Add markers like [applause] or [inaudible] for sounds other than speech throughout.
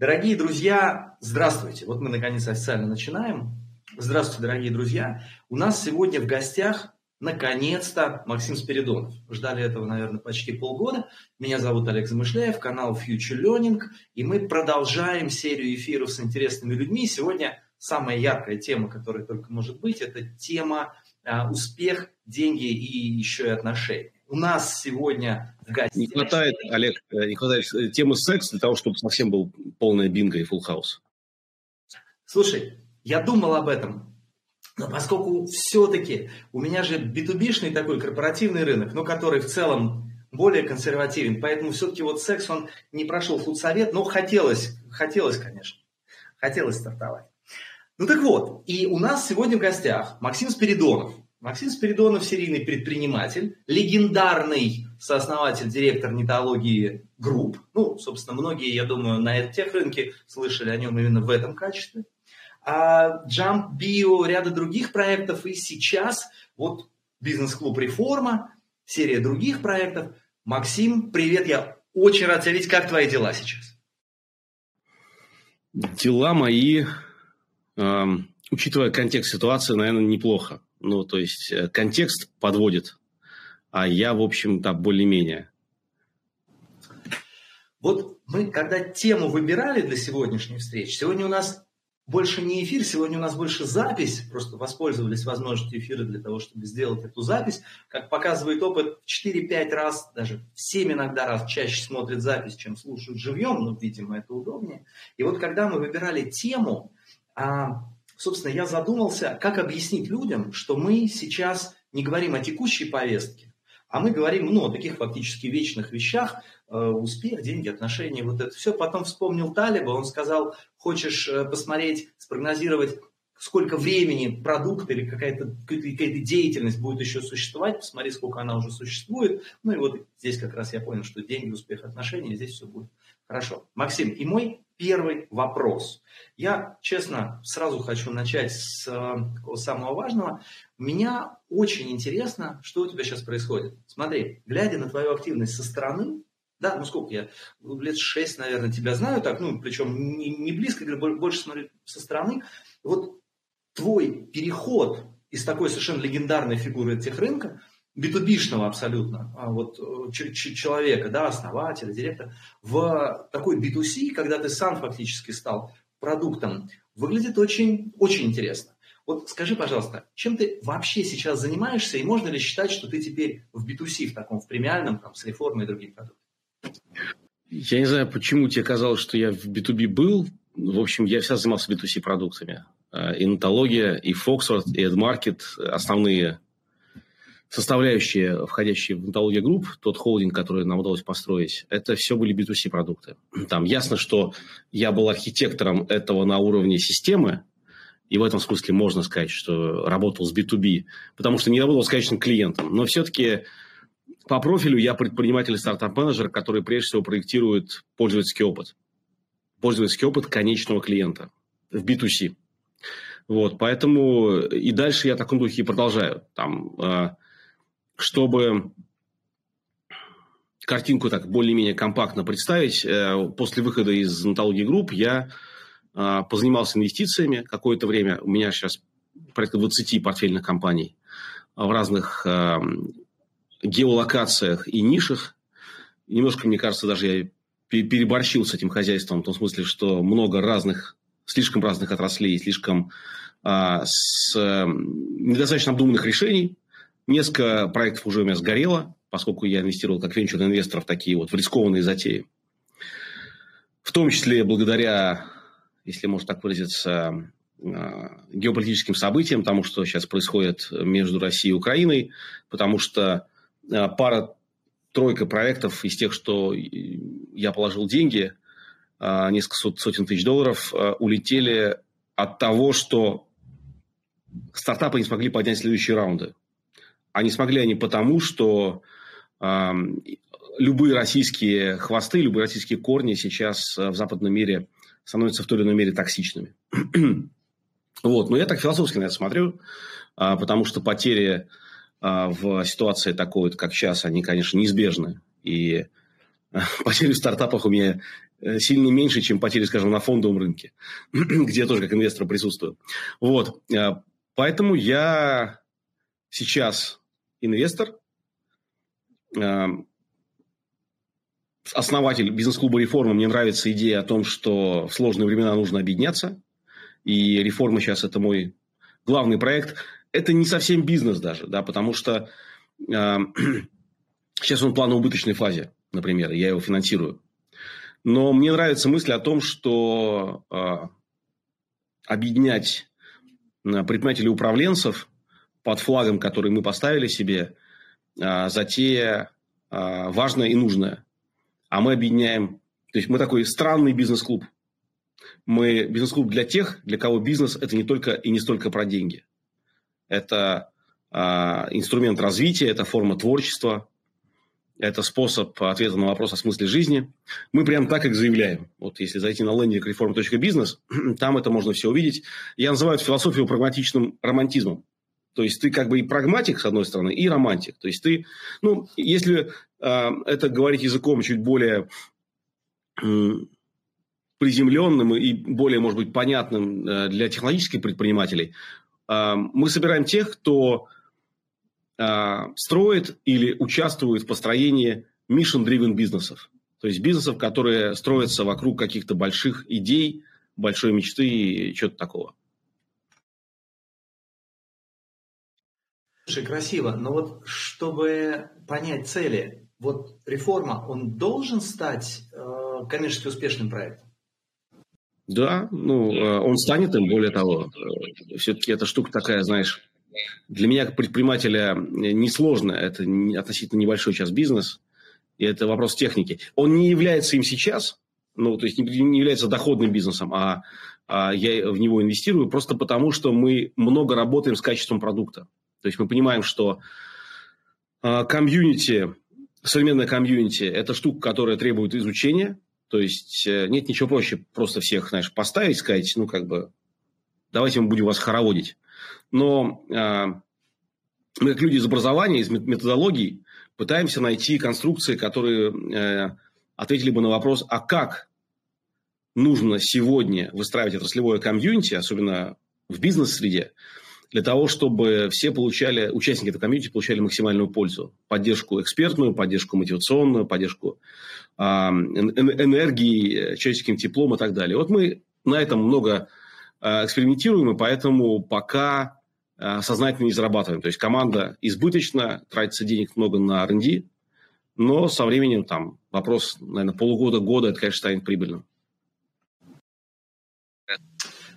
Дорогие друзья, здравствуйте. Вот мы наконец официально начинаем. Здравствуйте, дорогие друзья. У нас сегодня в гостях, наконец-то, Максим Спиридонов. Ждали этого, наверное, почти полгода. Меня зовут Олег Замышляев, канал Future Learning. И мы продолжаем серию эфиров с интересными людьми. Сегодня самая яркая тема, которая только может быть, это тема а, успех, деньги и еще и отношения. У нас сегодня в гостях... Не хватает, Олег, э, не хватает э, темы секс для того, чтобы совсем был полная бинго и фулл хаус. Слушай, я думал об этом, но поскольку все-таки у меня же b такой корпоративный рынок, но который в целом более консервативен, поэтому все-таки вот секс, он не прошел худсовет, но хотелось, хотелось, конечно, хотелось стартовать. Ну так вот, и у нас сегодня в гостях Максим Спиридонов, Максим Спиридонов – серийный предприниматель, легендарный сооснователь, директор нетологии групп. Ну, собственно, многие, я думаю, на тех рынке слышали о нем именно в этом качестве. А Jump Bio, ряда других проектов. И сейчас вот бизнес-клуб «Реформа», серия других проектов. Максим, привет, я очень рад тебя видеть. Как твои дела сейчас? Дела мои, э, учитывая контекст ситуации, наверное, неплохо. Ну, то есть, э, контекст подводит, а я, в общем-то, более-менее. Вот мы, когда тему выбирали для сегодняшней встречи, сегодня у нас больше не эфир, сегодня у нас больше запись, просто воспользовались возможностью эфира для того, чтобы сделать эту запись. Как показывает опыт, в 4-5 раз, даже в 7 иногда раз чаще смотрят запись, чем слушают живьем, но, видимо, это удобнее. И вот когда мы выбирали тему, а, собственно, я задумался, как объяснить людям, что мы сейчас не говорим о текущей повестке, а мы говорим ну, о таких фактически вечных вещах, э, успех, деньги, отношения, вот это все. Потом вспомнил Талиба, он сказал, хочешь э, посмотреть, спрогнозировать, сколько времени продукт или какая-то какая деятельность будет еще существовать, посмотри, сколько она уже существует. Ну и вот здесь как раз я понял, что деньги, успех, отношения, здесь все будет хорошо. Максим, и мой первый вопрос. Я, честно, сразу хочу начать с э, самого важного. Меня очень интересно, что у тебя сейчас происходит. Смотри, глядя на твою активность со стороны, да, ну сколько я, лет шесть, наверное, тебя знаю так, ну, причем не, не близко, больше смотрю со стороны. Вот твой переход из такой совершенно легендарной фигуры техрынка B2B-шного абсолютно а вот, э, человека, да, основателя, директора, в такой B2C, когда ты сам фактически стал продуктом, выглядит очень, очень интересно. Вот скажи, пожалуйста, чем ты вообще сейчас занимаешься, и можно ли считать, что ты теперь в B2C, в таком, в премиальном, там, с реформой и других продуктов? Я не знаю, почему тебе казалось, что я в B2B был. В общем, я всегда занимался B2C продуктами. Э, и и Foxford, и AdMarket – основные составляющие, входящие в онтологию групп, тот холдинг, который нам удалось построить, это все были B2C продукты. Там ясно, что я был архитектором этого на уровне системы, и в этом смысле можно сказать, что работал с B2B, потому что не работал с конечным клиентом. Но все-таки по профилю я предприниматель и стартап-менеджер, который прежде всего проектирует пользовательский опыт. Пользовательский опыт конечного клиента в B2C. Вот, поэтому и дальше я в таком духе и продолжаю. Там, э, чтобы картинку так более-менее компактно представить, э, после выхода из онтологии групп я э, позанимался инвестициями какое-то время. У меня сейчас порядка 20 портфельных компаний в разных э, геолокациях и нишах. Немножко, мне кажется, даже я переборщил с этим хозяйством, в том смысле, что много разных, слишком разных отраслей, слишком с недостаточно обдуманных решений, Несколько проектов уже у меня сгорело, поскольку я инвестировал как венчурный инвестор в такие вот в рискованные затеи. В том числе благодаря, если можно так выразиться, а, геополитическим событиям, тому, что сейчас происходит между Россией и Украиной, потому что а, пара-тройка проектов из тех, что я положил деньги, а, несколько сотен тысяч долларов, улетели от того, что стартапы не смогли поднять следующие раунды. А не смогли они потому, что э, любые российские хвосты, любые российские корни сейчас э, в западном мире становятся в той или иной мере токсичными. [clears throat] вот. Но я так философски на это смотрю, э, потому что потери э, в ситуации такой, как сейчас, они, конечно, неизбежны. И э, [laughs] потери в стартапах у меня сильно меньше, чем потери, скажем, на фондовом рынке, [clears throat] где я тоже как инвестор присутствую. Вот. Поэтому я сейчас инвестор, основатель бизнес-клуба «Реформа». Мне нравится идея о том, что в сложные времена нужно объединяться. И «Реформа» сейчас – это мой главный проект. Это не совсем бизнес даже, да, потому что э, [clears throat] сейчас он в планово-убыточной фазе, например, я его финансирую. Но мне нравится мысль о том, что э, объединять предпринимателей управленцев под флагом, который мы поставили себе, э, затея э, важная и нужная а мы объединяем. То есть мы такой странный бизнес-клуб. Мы бизнес-клуб для тех, для кого бизнес – это не только и не столько про деньги. Это а, инструмент развития, это форма творчества, это способ ответа на вопрос о смысле жизни. Мы прям так как заявляем. Вот если зайти на лендинг reform.business, [clears throat] там это можно все увидеть. Я называю философию прагматичным романтизмом. То есть ты как бы и прагматик, с одной стороны, и романтик. То есть ты, ну, если э, это говорить языком чуть более э, приземленным и более, может быть, понятным э, для технологических предпринимателей, э, мы собираем тех, кто э, строит или участвует в построении mission-driven бизнесов. То есть бизнесов, которые строятся вокруг каких-то больших идей, большой мечты и чего-то такого. Слушай, красиво, но вот чтобы понять цели, вот реформа, он должен стать э, коммерчески успешным проектом? Да, ну, э, он станет им, более того. Э, Все-таки эта штука такая, знаешь, для меня, как предпринимателя, несложно. Это относительно небольшой час бизнес, и это вопрос техники. Он не является им сейчас, ну, то есть не является доходным бизнесом, а, а я в него инвестирую просто потому, что мы много работаем с качеством продукта. То есть мы понимаем, что а, комьюнити, современная комьюнити – это штука, которая требует изучения. То есть э, нет ничего проще просто всех, знаешь, поставить, сказать, ну, как бы, давайте мы будем вас хороводить. Но э, мы, как люди из образования, из методологий, пытаемся найти конструкции, которые э, ответили бы на вопрос, а как нужно сегодня выстраивать отраслевое комьюнити, особенно в бизнес-среде, для того, чтобы все получали, участники этой комьюнити получали максимальную пользу. Поддержку экспертную, поддержку мотивационную, поддержку э, энергии, человеческим теплом и так далее. Вот мы на этом много э, экспериментируем, и поэтому пока э, сознательно не зарабатываем. То есть команда избыточна, тратится денег много на R&D, но со временем там вопрос, наверное, полугода-года, это, конечно, станет прибыльным.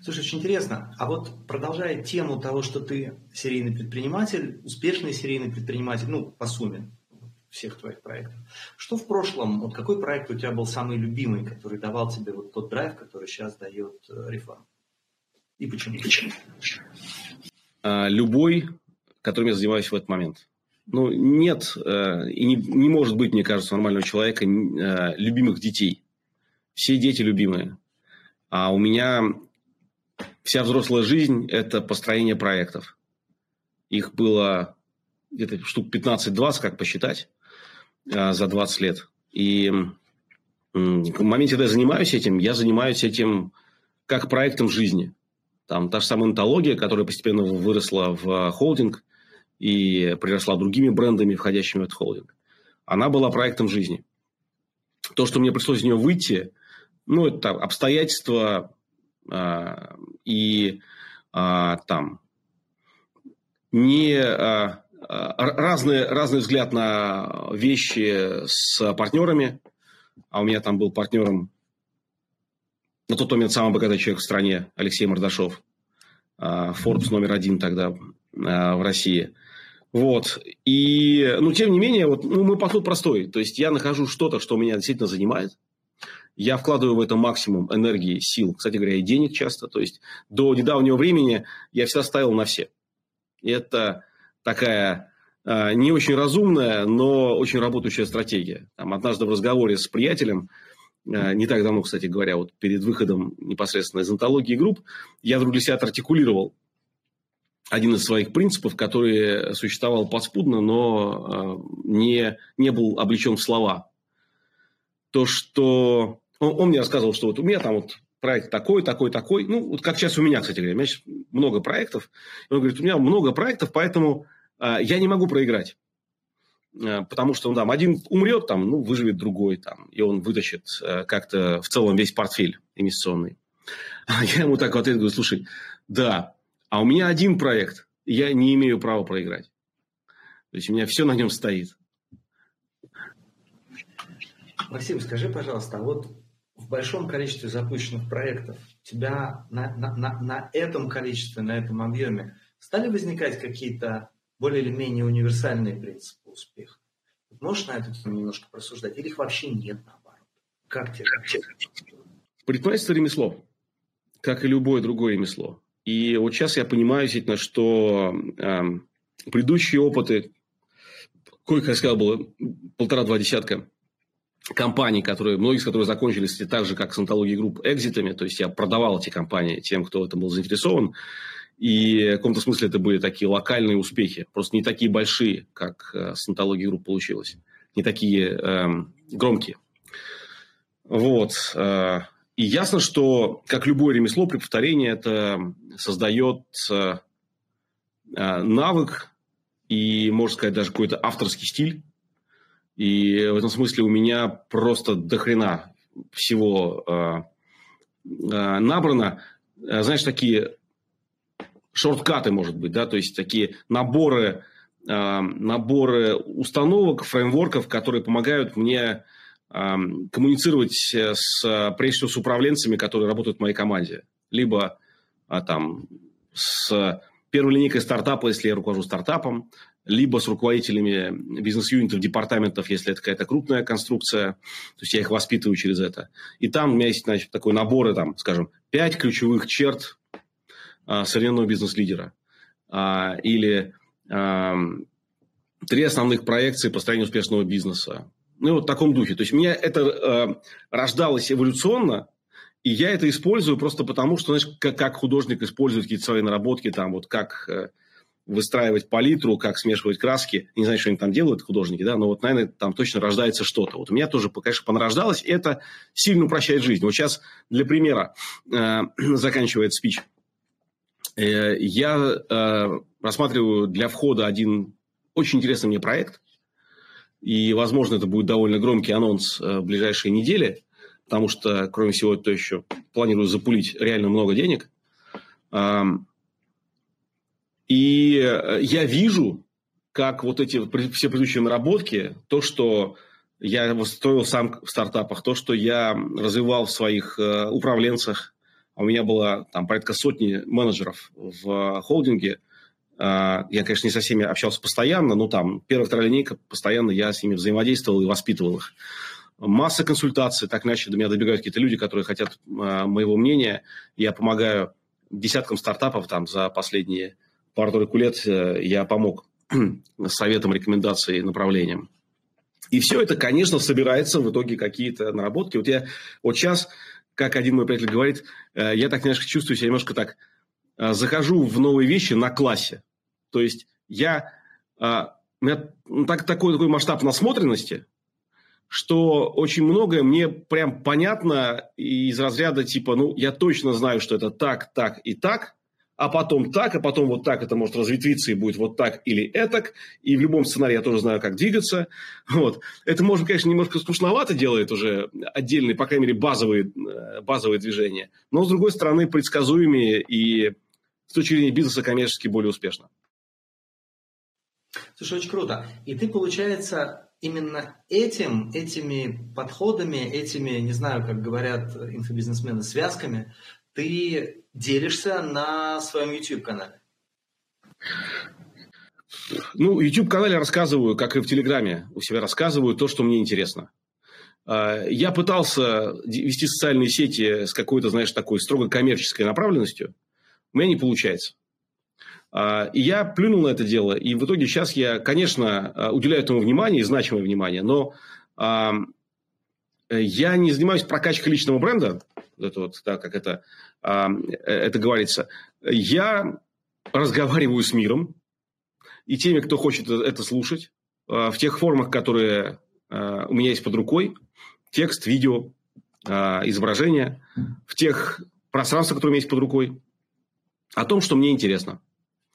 Слушай, очень интересно. А вот продолжая тему того, что ты серийный предприниматель, успешный серийный предприниматель, ну, по сумме всех твоих проектов. Что в прошлом, вот какой проект у тебя был самый любимый, который давал тебе вот тот драйв, который сейчас дает э, реформ? И почему? Почему? А, любой, которым я занимаюсь в этот момент. Ну, нет э, и не, не может быть, мне кажется, нормального человека э, любимых детей. Все дети любимые. А у меня вся взрослая жизнь – это построение проектов. Их было где-то штук 15-20, как посчитать, а, за 20 лет. И в моменте, когда я занимаюсь этим, я занимаюсь этим как проектом жизни. Там та же самая антология, которая постепенно выросла в холдинг и приросла другими брендами, входящими в этот холдинг. Она была проектом жизни. То, что мне пришлось из нее выйти, ну, это обстоятельства и а, там не а, разный, разный взгляд на вещи с партнерами, а у меня там был партнером на тот момент самый богатый человек в стране, Алексей Мордашов, Forbes номер один тогда в России. Вот. И, ну, тем не менее, вот, ну, мой подход простой. То есть, я нахожу что-то, что меня действительно занимает – я вкладываю в это максимум энергии, сил, кстати говоря, и денег часто. То есть до недавнего времени я всегда ставил на все. И это такая э, не очень разумная, но очень работающая стратегия. Там, однажды в разговоре с приятелем, э, не так давно, кстати говоря, вот перед выходом непосредственно из антологии групп, я вдруг для себя артикулировал один из своих принципов, который существовал подспудно, но э, не, не был облечен в слова. То, что Он, он мне рассказывал, что вот у меня там вот проект такой, такой, такой. Ну, вот как сейчас у меня, кстати говоря. У меня сейчас много проектов. Он говорит, у меня много проектов, поэтому э, я не могу проиграть. Э, потому что, ну, там, один умрет, там, ну, выживет другой, там, и он вытащит э, как-то в целом весь портфель инвестиционный. А я ему так в ответ говорю, слушай, да, а у меня один проект, я не имею права проиграть. То есть у меня все на нем стоит. Максим, скажи, пожалуйста, а вот большом количестве запущенных проектов тебя на, на, на, на этом количестве, на этом объеме стали возникать какие-то более или менее универсальные принципы успеха? Можешь на эту тему немножко просуждать? Или их вообще нет, наоборот? Как тебе? Как тебе? Предпринимательство – ремесло, как и любое другое ремесло. И вот сейчас я понимаю, действительно, что э, предыдущие опыты, сколько я сказал, было полтора-два десятка компаний, которые, многие из которых закончились так же, как с антологией групп, экзитами. То есть, я продавал эти компании тем, кто в этом был заинтересован. И в каком-то смысле это были такие локальные успехи. Просто не такие большие, как э, с антологией групп получилось. Не такие э, громкие. Вот. Э, и ясно, что, как любое ремесло, при повторении это создает э, навык и, можно сказать, даже какой-то авторский стиль. И в этом смысле у меня просто дохрена всего э, э, набрано. Э, знаешь, такие шорткаты, может быть, да, то есть такие наборы, э, наборы установок, фреймворков, которые помогают мне э, коммуницировать с, прежде всего, с управленцами, которые работают в моей команде. Либо э, там с первой линейкой стартапа, если я руковожу стартапом, либо с руководителями бизнес-юнитов, департаментов, если это какая-то крупная конструкция, то есть я их воспитываю через это. И там у меня есть значит, такой набор, там, скажем, пять ключевых черт а, современного бизнес-лидера. А, или а, три основных проекции построения успешного бизнеса. Ну, вот в таком духе. То есть, меня это а, рождалось эволюционно, и я это использую просто потому, что, знаешь, как, как художник использует какие-то свои наработки, там, вот как э, выстраивать палитру, как смешивать краски. Не знаю, что они там делают, художники, да, но вот, наверное, там точно рождается что-то. Вот у меня тоже, конечно, понарождалось, и это сильно упрощает жизнь. Вот сейчас, для примера, э, [clears throat] заканчивает спич. Э, я э, рассматриваю для входа один очень интересный мне проект, и, возможно, это будет довольно громкий анонс в ближайшие недели – потому что, кроме всего, то еще планирую запулить реально много денег. И э, я вижу, как вот эти все предыдущие наработки, то, что я строил сам в стартапах, то, что я развивал в своих э, управленцах, а у меня было там порядка сотни менеджеров в холдинге, а, я, конечно, не со всеми общался постоянно, но там первая, вторая линейка, постоянно я с ними взаимодействовал и воспитывал их. Масса консультаций, так иначе до меня добегают какие-то люди, которые хотят э, моего мнения. Я помогаю десяткам стартапов там за последние пару-тройку лет э, я помог [clears throat] советом, рекомендацией, направлением. И все это, конечно, собирается в итоге какие-то наработки. Вот я вот сейчас, как один мой приятель говорит, э, я так немножко чувствую себя немножко так, э, захожу в новые вещи на классе. То есть я, у меня так, такой, такой масштаб насмотренности, что очень многое мне прям понятно из разряда типа, ну, я точно знаю, что это так, так и так, а потом так, а потом вот так это может разветвиться и будет вот так или этак, и в любом сценарии я тоже знаю, как двигаться. [laughs] Вот. Это, может, конечно, немножко скучновато делает уже отдельные, по крайней мере, базовые, э, базовые движения, но, с другой стороны, предсказуемые и с точки зрения бизнеса коммерчески более успешно. Слушай, очень круто. И ты, получается, именно этим, этими подходами, этими, не знаю, как говорят инфобизнесмены, связками, ты делишься на своем YouTube-канале? Ну, YouTube-канале рассказываю, как и в Телеграме, у себя рассказываю то, что мне интересно. А, я пытался вести социальные сети с какой-то, знаешь, такой строго коммерческой направленностью. У меня не получается. А, и я плюнул на это дело, и в итоге сейчас я, конечно, а, уделяю этому внимание, значимое внимание, но я не занимаюсь прокачкой личного бренда, это вот, да, как это, это говорится. Я разговариваю с миром и теми, кто хочет это слушать, в тех формах, которые у меня есть под рукой, текст, видео, изображения, в тех пространствах, которые у меня есть под рукой, о том, что мне интересно.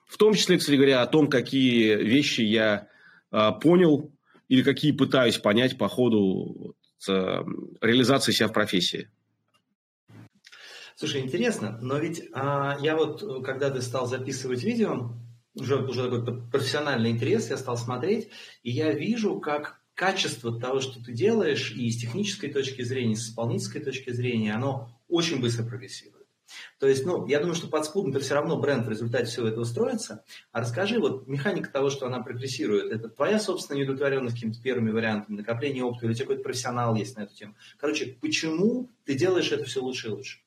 В том числе, кстати говоря, о том, какие вещи я понял или какие пытаюсь понять по ходу реализации себя в профессии. Слушай, интересно, но ведь а, я вот, когда ты стал записывать видео, уже, уже такой профессиональный интерес, я стал смотреть, и я вижу, как качество того, что ты делаешь, и с технической точки зрения, и с исполнительской точки зрения, оно очень быстро прогрессирует. То есть, ну, я думаю, что подспудно это все равно бренд в результате всего этого строится. А расскажи, вот механика того, что она прогрессирует, это твоя собственная неудовлетворенность какими-то первыми вариантами, накопление опыта, или у тебя какой-то профессионал есть на эту тему. Короче, почему ты делаешь это все лучше и лучше?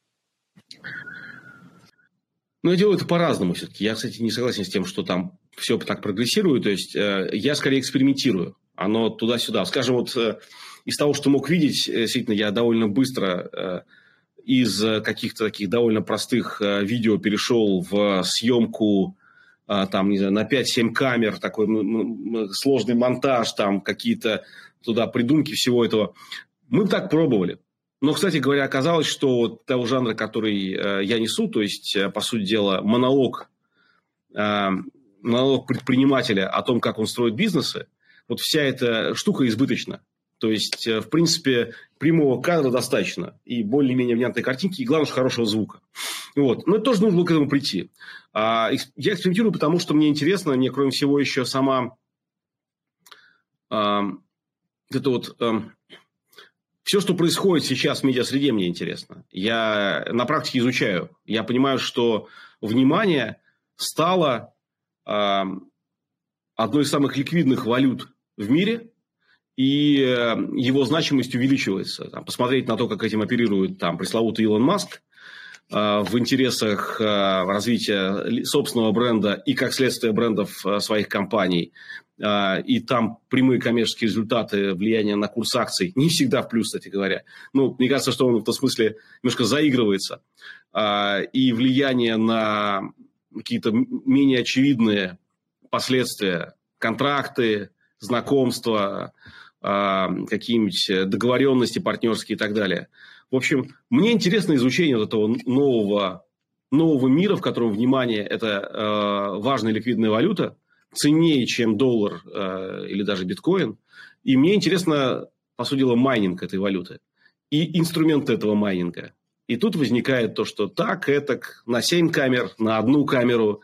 Ну, я делаю это по-разному все-таки. Я, кстати, не согласен с тем, что там все так прогрессирует. То есть, э, я скорее экспериментирую. Оно туда-сюда. Скажем, вот э, из того, что мог видеть, э, действительно, я довольно быстро э, из каких-то таких довольно простых э, видео перешел в съемку э, там, не знаю, на 5-7 камер, такой сложный монтаж, там какие-то туда придумки всего этого. Мы так пробовали. Но, кстати говоря, оказалось, что того жанра, который э, я несу, то есть, э, по сути дела, монолог, э, монолог предпринимателя о том, как он строит бизнесы, вот вся эта штука избыточна. То есть, в принципе, прямого кадра достаточно. И более-менее внятной картинки, и, главное, хорошего звука. Вот. Но это тоже нужно к этому прийти. А, я экспериментирую, потому что мне интересно, мне, кроме всего, еще сама а, это вот а, все, что происходит сейчас в медиасреде, мне интересно. Я на практике изучаю. Я понимаю, что внимание стало э, одной из самых ликвидных валют в мире, и э, его значимость увеличивается. Там, посмотреть на то, как этим оперирует там, пресловутый Илон Маск э, в интересах э, развития собственного бренда и, как следствие, брендов э, своих компаний – и там прямые коммерческие результаты влияния на курс акций, не всегда в плюс, кстати говоря. Ну, мне кажется, что он в этом смысле немножко заигрывается. А, и влияние на какие-то менее очевидные последствия, контракты, знакомства, а, какие-нибудь договоренности партнерские и так далее. В общем, мне интересно изучение вот этого нового, нового мира, в котором внимание – это важная ликвидная валюта – ценнее, чем доллар э, или даже биткоин. И мне интересно, по сути дела, майнинг этой валюты и инструменты этого майнинга. И тут возникает то, что так, это на 7 камер, на одну камеру,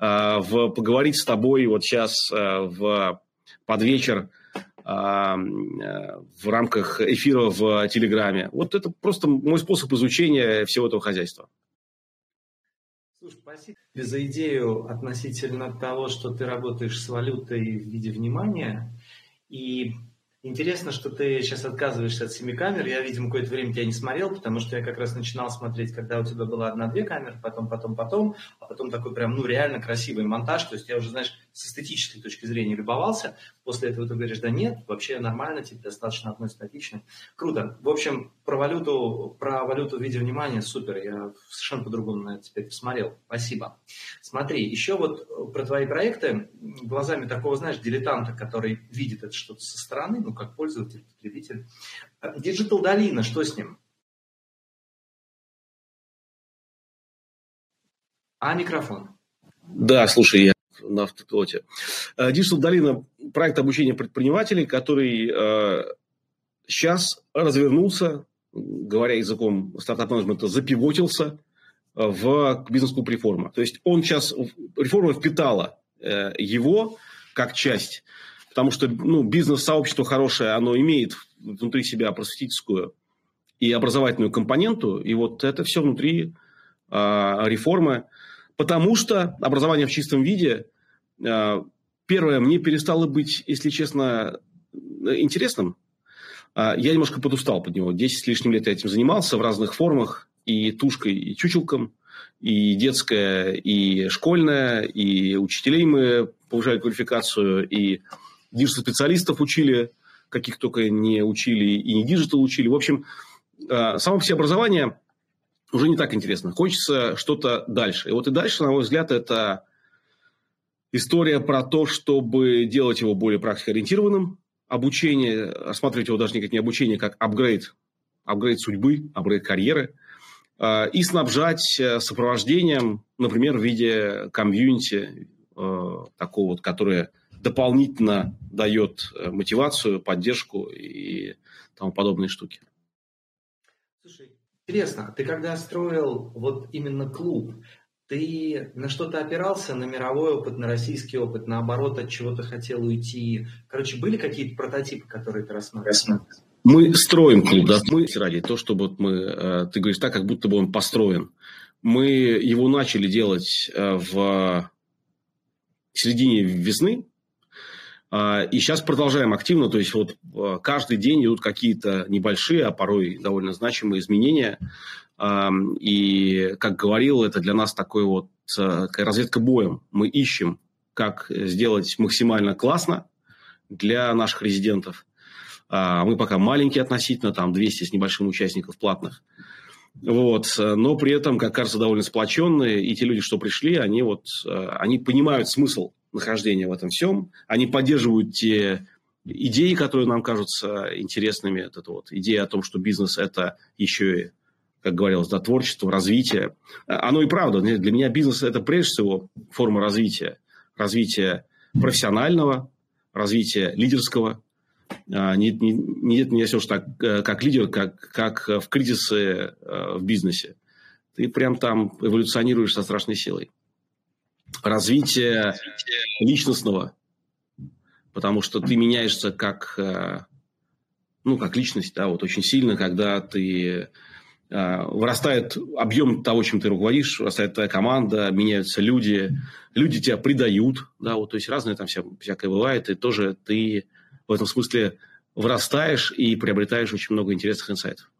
э, в, поговорить с тобой вот сейчас э, в, под вечер э, в рамках эфира в Телеграме. Вот это просто мой способ изучения всего этого хозяйства. Слушай, спасибо за идею относительно того, что ты работаешь с валютой в виде внимания. И Интересно, что ты сейчас отказываешься от семи камер. Я, видимо, какое-то время тебя не смотрел, потому что я как раз начинал смотреть, когда у тебя было одна-две камеры, потом, потом, потом, а потом такой прям, ну, реально красивый монтаж. То есть я уже, знаешь, с эстетической точки зрения любовался. После этого ты говоришь, да нет, вообще нормально, типа, достаточно одной статичной. Круто. В общем, про валюту, про валюту в виде внимания супер. Я совершенно по-другому на это теперь посмотрел. Спасибо. Смотри, еще вот про твои проекты глазами такого, знаешь, дилетанта, который видит это что-то со стороны, ну, как пользователь, потребитель. Digital Dolina, что с ним? А микрофон? Да, слушай, я на автопилоте. Э, Digital Dolina – проект обучения предпринимателей, который э, сейчас развернулся, говоря языком стартап-менеджмента, запивотился в бизнес-клуб реформа. То есть он сейчас, реформа впитала э, его как часть потому что ну, бизнес-сообщество хорошее, оно имеет внутри себя просветительскую и образовательную компоненту, и вот это все внутри э, реформы, потому что образование в чистом виде, э, первое, мне перестало быть, если честно, интересным. Э, я немножко подустал под него. Десять с лишним лет я этим занимался в разных формах, и тушкой, и чучелком, и детская, и школьная, и учителей мы повышали квалификацию, и digital-специалистов учили, каких только не учили, и не digital учили. В общем, э, само все образование уже не так интересно. Хочется что-то дальше. И вот и дальше, на мой взгляд, это история про то, чтобы делать его более практикоориентированным, обучение, рассматривать его даже не как не обучение, как апгрейд апгрейд судьбы, апгрейд карьеры, и снабжать сопровождением, например, в виде комьюнити, такого вот, которое дополнительно дает мотивацию, поддержку и тому подобные штуки. Интересно, ты когда строил вот именно клуб, ты на что-то опирался, на мировой опыт, на российский опыт, наоборот, от чего-то хотел уйти? Короче, были какие-то прототипы, которые ты рассматривал? Мы строим клуб, да, мы ради то, чтобы мы, э, ты говоришь так, как будто бы он построен. Мы его начали делать э, в середине весны, и сейчас продолжаем активно, то есть вот э, каждый день идут какие-то небольшие, а порой довольно значимые изменения. И, как говорил, это для нас такой вот такая разведка боем. Мы ищем, как сделать максимально классно для наших резидентов. А, мы пока маленькие относительно, там 200 с небольшим участников платных. Вот. Но при этом, как кажется, довольно сплоченные. И те люди, что пришли, они, вот, они понимают смысл нахождения в этом всем. Они поддерживают те идеи, которые нам кажутся интересными. Это вот идея о том, что бизнес – это еще и как говорилось, да, творчество, развитие. Оно и правда. Для меня бизнес – это прежде всего форма развития. Развития профессионального, развития лидерского. А, не, не, не, не несешь так, э, как лидер, как, как в кризисы э, в бизнесе. Ты прям там эволюционируешь со страшной силой. Развитие личностного, потому что ты меняешься как, э, ну, как личность, да, вот очень сильно, когда ты а, вырастает объем того, чем ты руководишь, вырастает твоя команда, меняются люди, люди тебя предают, да, вот, то есть разное там вся, всякое бывает, и тоже ты в этом смысле вырастаешь и приобретаешь очень много интересных инсайтов.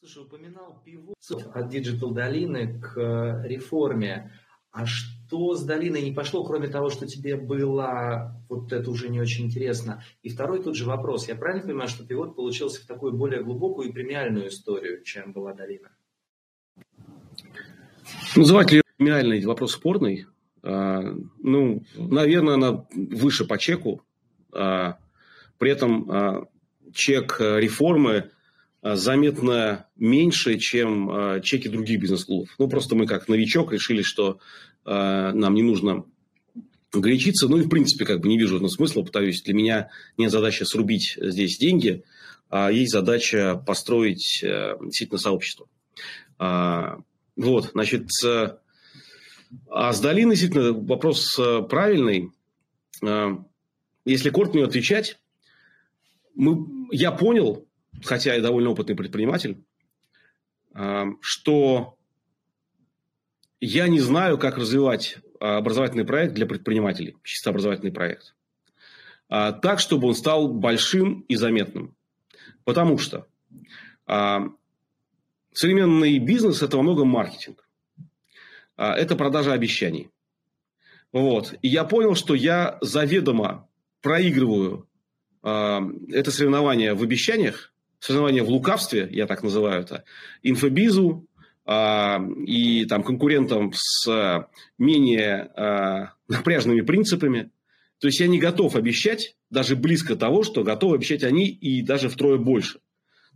Слушай, упоминал от Digital Долины к э, реформе. А что с долиной не пошло, кроме того, что тебе было вот это уже не очень интересно? И второй тут же вопрос. Я правильно понимаю, что пивот получился в такую более глубокую и премиальную историю, чем была долина? Называть ли премиальный вопрос спорный? А, ну, наверное, она выше по чеку. А, при этом а, чек реформы заметно меньше, чем э, чеки других бизнес-клубов. Ну, просто мы как новичок решили, что э, нам не нужно горячиться. Ну, и в принципе, как бы не вижу смысла, что для меня нет задачи срубить здесь деньги, а есть задача построить э, действительно сообщество. А, вот, значит, а с долиной действительно вопрос правильный. Если коротко отвечать, мы, я понял, хотя я довольно опытный предприниматель, а, что я не знаю, как развивать образовательный проект для предпринимателей, чисто образовательный проект, а, так, чтобы он стал большим и заметным. Потому что а, современный бизнес – это во многом маркетинг. Это продажа обещаний. Вот. И я понял, что я заведомо проигрываю это соревнование в обещаниях, соревнования в лукавстве, я так называю это, инфобизу а, и там конкурентам с менее а, напряженными принципами. То есть я не готов обещать даже близко того, что готовы обещать они и даже втрое больше.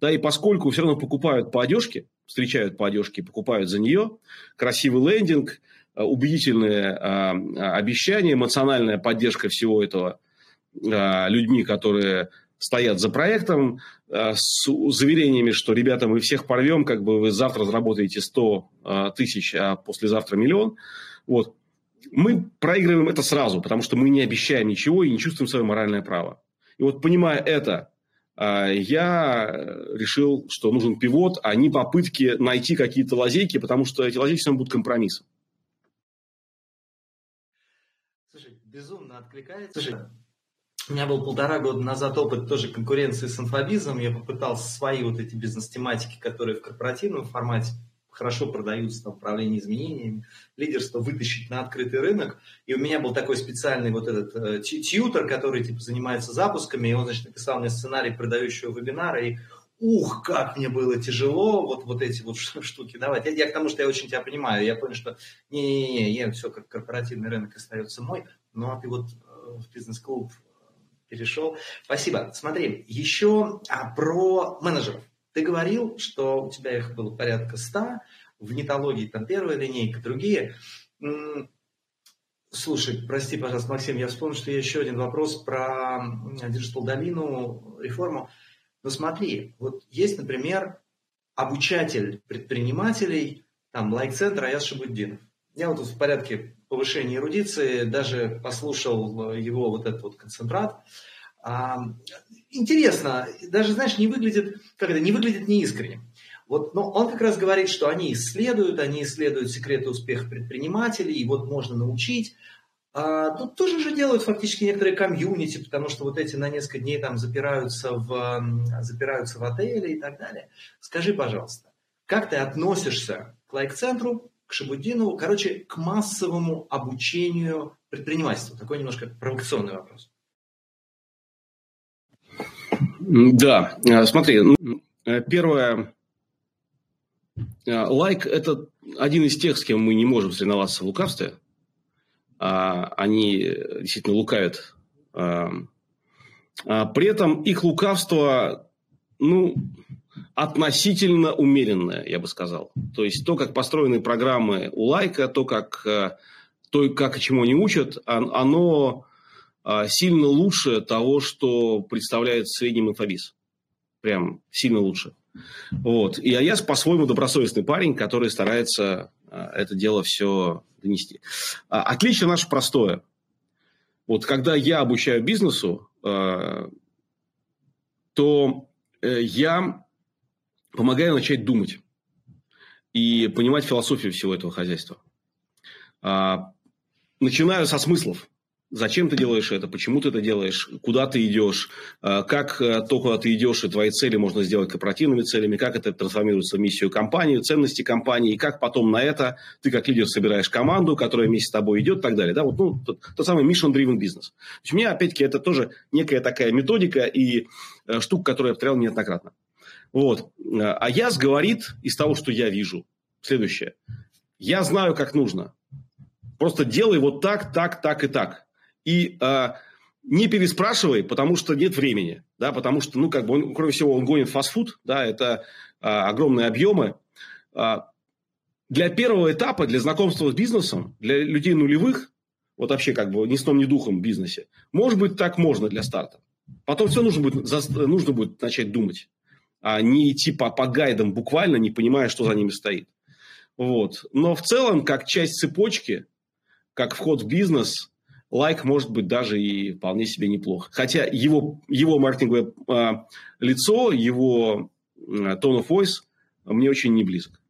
Да, и поскольку все равно покупают по одежке, встречают по одежке, покупают за нее, красивый лендинг, а, убедительные а, обещания, эмоциональная поддержка всего этого а, людьми, которые стоят за проектом э, с заверениями, что, ребята, мы всех порвем, как бы вы завтра заработаете 100 э, тысяч, а послезавтра миллион. Вот. Мы проигрываем это сразу, потому что мы не обещаем ничего и не чувствуем свое моральное право. И вот понимая это, э, я решил, что нужен пивот, а не попытки найти какие-то лазейки, потому что эти лазейки все равно будут компромиссом. Слушай, безумно откликается. Слушай, у меня был полтора года назад опыт тоже конкуренции с инфобизом. Я попытался свои вот эти бизнес-тематики, которые в корпоративном формате хорошо продаются, там, управление изменениями, лидерство вытащить на открытый рынок. И у меня был такой специальный вот этот э, тьютер, который типа занимается запусками, и он, значит, написал мне сценарий продающего вебинара, и ух, как мне было тяжело вот, вот эти вот штуки давать. Я, я к тому, что я очень тебя понимаю, я понял, что не-не-не, я все, как корпоративный рынок остается мой, ну а ты вот э, в бизнес-клуб перешел. Спасибо. Смотри, еще а, про менеджеров. Ты говорил, что у тебя их было порядка ста, в нетологии там первая линейка, другие. Слушай, прости, пожалуйста, Максим, я вспомнил, что есть еще один вопрос про Digital долину, реформу. Но смотри, вот есть, например, обучатель предпринимателей, там, лайк-центр Аяс Шабуддинов. Я вот тут в порядке повышения эрудиции даже послушал его вот этот вот концентрат. А, интересно, даже, знаешь, не выглядит, как это, не выглядит неискренним. Вот, но он как раз говорит, что они исследуют, они исследуют секреты успеха предпринимателей, и вот можно научить. А, тут тоже же делают фактически некоторые комьюнити, потому что вот эти на несколько дней там запираются в, запираются в отеле и так далее. Скажи, пожалуйста, как ты относишься к лайк-центру, Шабудинову, короче, к массовому обучению предпринимательству? Такой немножко провокационный вопрос. Да, э, смотри, ну, э, первое, Э, лайк – это один из тех, с кем мы не можем соревноваться в лукавстве. А, они действительно лукавят. А, а при этом их лукавство, ну, относительно умеренное, я бы сказал. То есть, то, как построены программы у лайка, то, как, э, то, как чему они учат, оно сильно лучше того, что представляет средний инфобиз. Прям сильно лучше. Вот. И Аяс по-своему добросовестный парень, который старается а, это дело все донести. А, отличие наше простое. Вот когда я обучаю бизнесу, а, то э, я помогаю начать думать и понимать философию всего этого хозяйства. Начинаю со смыслов. Зачем ты делаешь это? Почему ты это делаешь? Куда ты идешь? А, как э, то, куда ты идешь, и твои цели можно сделать корпоративными целями? Как это трансформируется в миссию компании, ценности компании? И как потом на это ты как лидер собираешь команду, которая вместе с тобой идет и так далее? Да, вот, ну, тот, тот самый mission-driven бизнес. У меня, опять-таки, это тоже некая такая методика и э, штука, которую я повторял неоднократно. Вот. А Яс говорит из того, что я вижу, следующее. Я знаю, как нужно. Просто делай вот так, так, так и так и э, не переспрашивай, потому что нет времени, да, потому что, ну, как бы, он, кроме всего, он гонит фастфуд, да, это э, огромные объемы. Э, для первого этапа, для знакомства с бизнесом, для людей нулевых, вот вообще как бы ни сном, ни духом в бизнесе, может быть, так можно для старта. Потом все нужно будет, нужно будет начать думать, а не идти по, по гайдам буквально, не понимая, что за ними стоит. Вот. Но в целом, как часть цепочки, как вход в бизнес – лайк может быть даже и вполне себе неплохо. Хотя его, его маркетинговое а, лицо, его а, tone of voice мне очень не близок.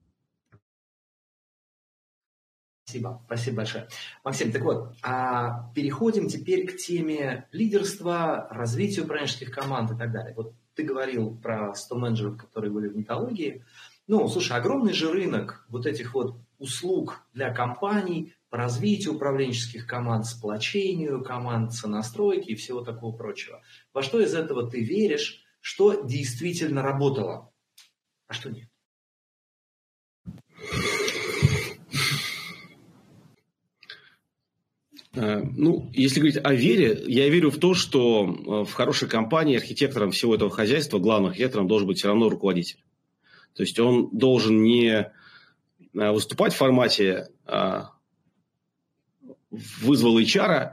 Спасибо, спасибо большое. Максим, так вот, а переходим теперь к теме лидерства, развития управленческих команд и так далее. Вот ты говорил про 100 менеджеров, которые были в металлургии. Ну, слушай, огромный же рынок вот этих вот услуг для компаний, по развитию управленческих команд, сплочению команд, сонастройки и всего такого прочего. Во что из этого ты веришь, что действительно работало, а что нет? Ну, если говорить о вере, я верю в то, что э, в хорошей компании архитектором всего этого хозяйства, главным архитектором должен быть все равно руководитель. То есть он должен не э, выступать в формате а, вызвал HR,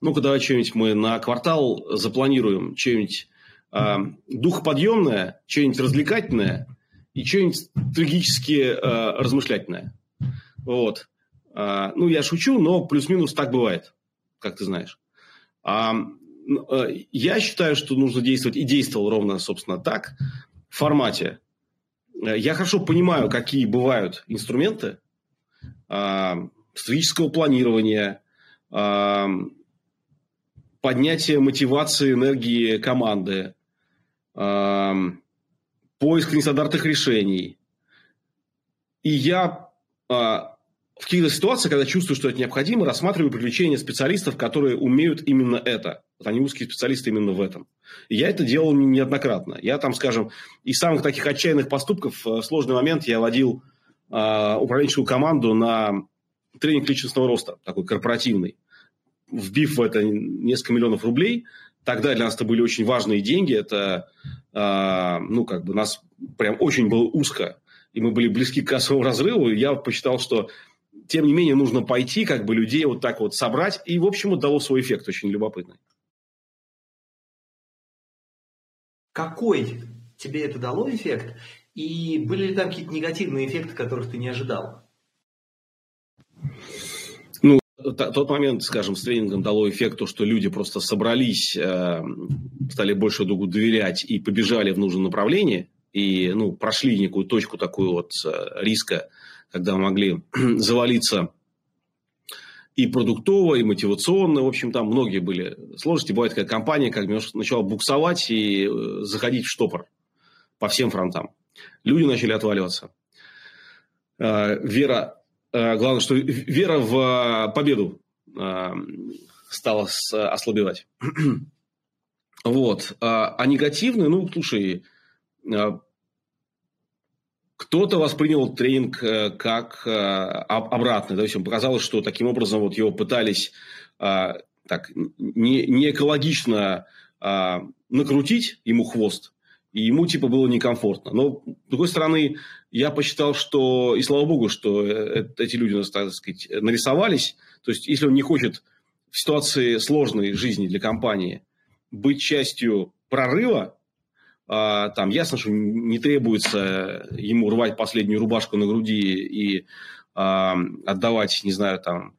ну-ка давай что-нибудь мы на квартал запланируем, что-нибудь э, духоподъемное, что-нибудь развлекательное и что-нибудь трагически э, размышлятельное. Вот. Э, ну, я шучу, но плюс-минус так бывает, как ты знаешь. А, э, я считаю, что нужно действовать, и действовал ровно, собственно, так, в формате. Я хорошо понимаю, какие бывают инструменты э, стратегического планирования, поднятие мотивации энергии команды, поиск нестандартных решений. И я а, в каких-то ситуациях, когда чувствую, что это необходимо, рассматриваю привлечение специалистов, которые умеют именно это. Вот они узкие специалисты именно в этом. И я это делал неоднократно. Я там, скажем, из самых таких отчаянных поступков в сложный момент я водил э, управленческую команду на тренинг личностного роста, такой корпоративный вбив в это несколько миллионов рублей, тогда для нас это были очень важные деньги. Это, э, ну, как бы нас прям очень было узко, и мы были близки к кассовому разрыву. И я посчитал, что тем не менее нужно пойти, как бы людей вот так вот собрать. И, в общем, дало свой эффект очень любопытный. Какой тебе это дало эффект? И были ли там какие-то негативные эффекты, которых ты не ожидал? Ну, тот момент, скажем, с тренингом дало эффект, то, что люди просто собрались, э, стали больше другу доверять и побежали в нужном направлении, и ну, прошли некую точку такую вот э, риска, когда могли [clears throat] завалиться и продуктово, и мотивационно. В общем, там многие были сложности. Бывает, как компания как начала буксовать и э, заходить в штопор по всем фронтам. Люди начали отваливаться. Э, вера, э, главное, что вера в победу стала ослабевать. [clears throat] Вот. А, а негативные, ну, слушай, кто-то воспринял тренинг э, как э, обратный. То есть, ему показалось, что таким образом вот его пытались а, так, не, не экологично накрутить ему хвост, и ему типа было некомфортно. Но, с другой стороны, я посчитал, что, и слава богу, что э, эти люди, так сказать, нарисовались. То есть, если он не хочет в ситуации сложной жизни для компании быть частью прорыва, там ясно, что не требуется ему рвать последнюю рубашку на груди и а, отдавать, не знаю, там,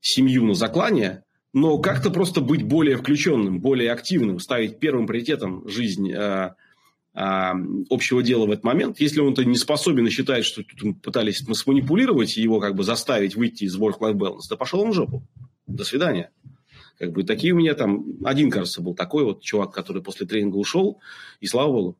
семью на заклание, но как-то просто быть более включенным, более активным, ставить первым приоритетом жизнь а, а, общего дела в этот момент. Если он это не способен и считает, что тут пытались сманипулировать и его как бы заставить выйти из work-life balance, да пошел он в жопу. До свидания. Как бы такие у меня там, один, кажется, был такой вот чувак, который после тренинга ушел, и слава богу.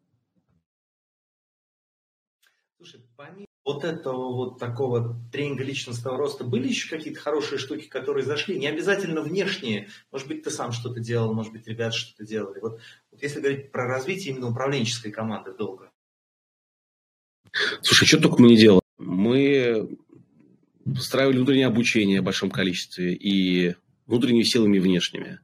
Слушай, помимо вот этого вот такого тренинга личностного роста, были еще какие-то хорошие штуки, которые зашли? Не обязательно внешние. Может быть, ты сам что-то делал, может быть, ребята что-то делали. Вот, вот если говорить про развитие именно управленческой команды долго. Слушай, что только мы не делали. Мы устраивали внутреннее обучение в большом количестве и внутренними силами и внешними.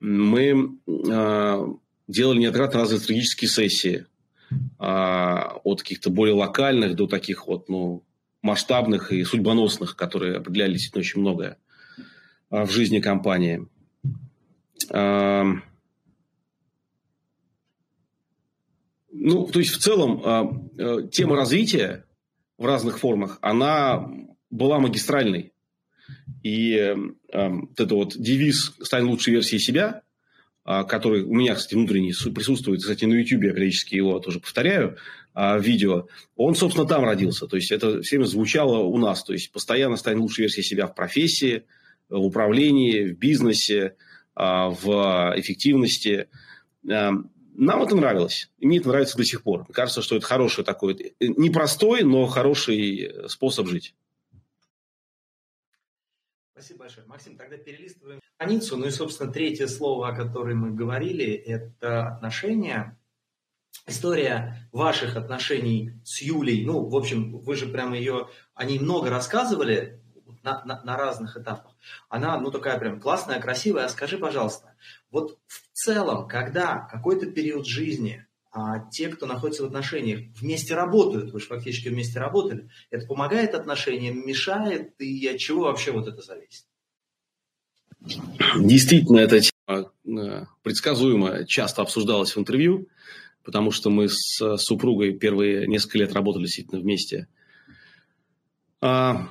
Мы э, делали неоднократно разные стратегические сессии, э, от каких-то более локальных до таких вот, ну, масштабных и судьбоносных, которые определяли действительно очень многое э, в жизни компании. Ну, то есть, в целом, э, тема развития в разных формах, она была магистральной. И э, вот это вот девиз «Стань лучшей версией себя», э, который у меня, кстати, внутренний присутствует, кстати, на YouTube я периодически его тоже повторяю, э, видео, он, собственно, там родился. То есть, это все время звучало у нас. То есть, постоянно стань лучшей версией себя в профессии, в управлении, в бизнесе, э, в эффективности. Э, нам это нравилось. И мне это нравится до сих пор. Мне кажется, что это хороший такой, э, непростой, но хороший способ жить. Спасибо большое. Максим, тогда перелистываем страницу. Ну и, собственно, третье слово, о котором мы говорили, это отношения. История ваших отношений с Юлей, ну, в общем, вы же прямо ее, о ней много рассказывали на, на, на разных этапах. Она, ну, такая прям классная, красивая. А скажи, пожалуйста, вот в целом, когда какой-то период жизни а те, кто находится в отношениях, вместе работают, вы же фактически вместе работали, это помогает отношениям, мешает, и от чего вообще вот это зависит? Действительно, эта тема э, предсказуемо часто обсуждалась в интервью, потому что мы с супругой первые несколько лет работали действительно вместе. А,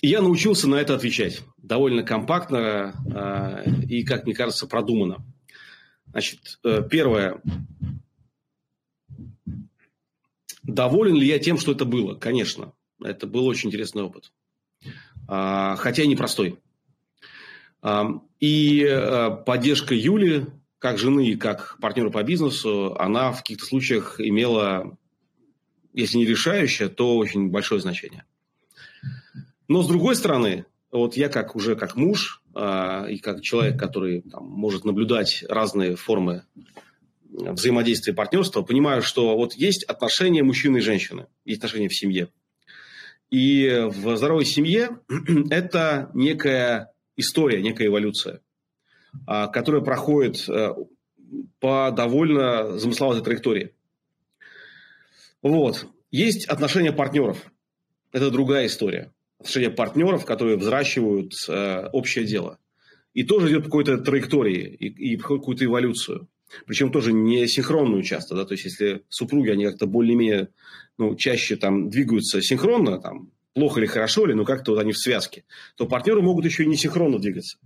я научился на это отвечать довольно компактно а, и, как мне кажется, продуманно. Значит, э, первое, Доволен ли я тем, что это было? Конечно. Это был очень интересный опыт. А, хотя и непростой. А, и э, поддержка Юли, как жены и как партнера по бизнесу, она в каких-то случаях имела, если не решающее, то очень большое значение. Но с другой стороны, вот я как уже как муж а, и как человек, который там, может наблюдать разные формы взаимодействия партнерства, понимаю, что вот есть отношения мужчины и женщины, есть отношения в семье. И в здоровой семье [clears throat] это некая история, некая эволюция. а, которая проходит а, по довольно замысловатой траектории. Вот. Есть отношения партнеров. Это другая история. Отношения партнеров, которые взращивают э, общее дело. И тоже идет по какой-то траектории и, и какую-то эволюцию. Причем тоже не синхронную часто. Да? То есть, если супруги, они как-то более-менее ну, чаще там двигаются синхронно, там, плохо или хорошо, или, но как-то вот они в связке, то партнеры могут еще и не синхронно двигаться.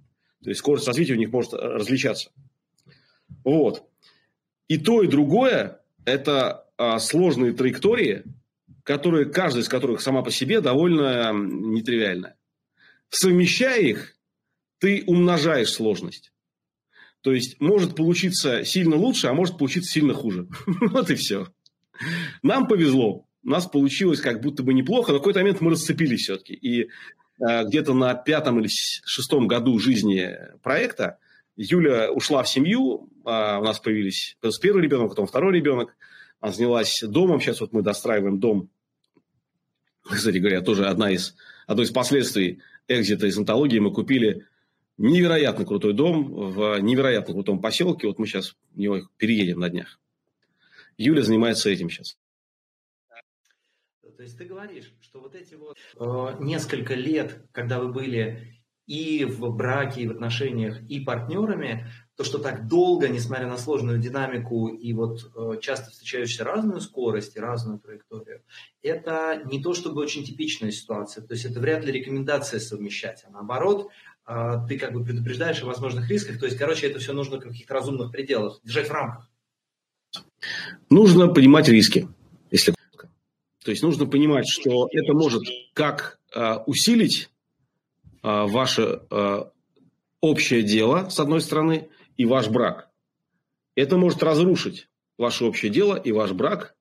То есть скорость развития у них может э, различаться. Вот. И то, и другое – это а, сложные траектории, которые, каждая из которых сама по себе довольно нетривиальная. Совмещая их, ты умножаешь сложность. То есть может получиться сильно лучше, а может получиться сильно хуже. [laughs] Вот и все. Нам повезло у нас получилось как будто бы неплохо, в какой-то момент мы расцепились все-таки. И э, где-то на пятом или шестом году жизни проекта Юля ушла в семью, э, у нас появились первый ребенок, потом второй ребенок, она занялась домом, сейчас вот мы достраиваем дом. Кстати говоря, тоже одна из, одно из последствий экзита из антологии, мы купили невероятно крутой дом в невероятно крутом поселке, вот мы сейчас в него переедем на днях. Юля занимается этим сейчас. То есть ты говоришь, что вот эти вот э, несколько лет, когда вы были и в браке, и в отношениях, и партнерами, то, что так долго, несмотря на сложную динамику и вот э, часто встречающуюся разную скорость и разную траекторию, это не то чтобы очень типичная ситуация. То есть это вряд ли рекомендация совмещать, а наоборот, ты как бы предупреждаешь о возможных рисках. То есть, короче, это все нужно в каких-то разумных пределах, держать в рамках. Нужно понимать риски, если то есть нужно понимать, что это может как э, усилить э, ваше э, общее дело, с одной стороны, и ваш брак. Это может разрушить ваше общее дело и ваш брак,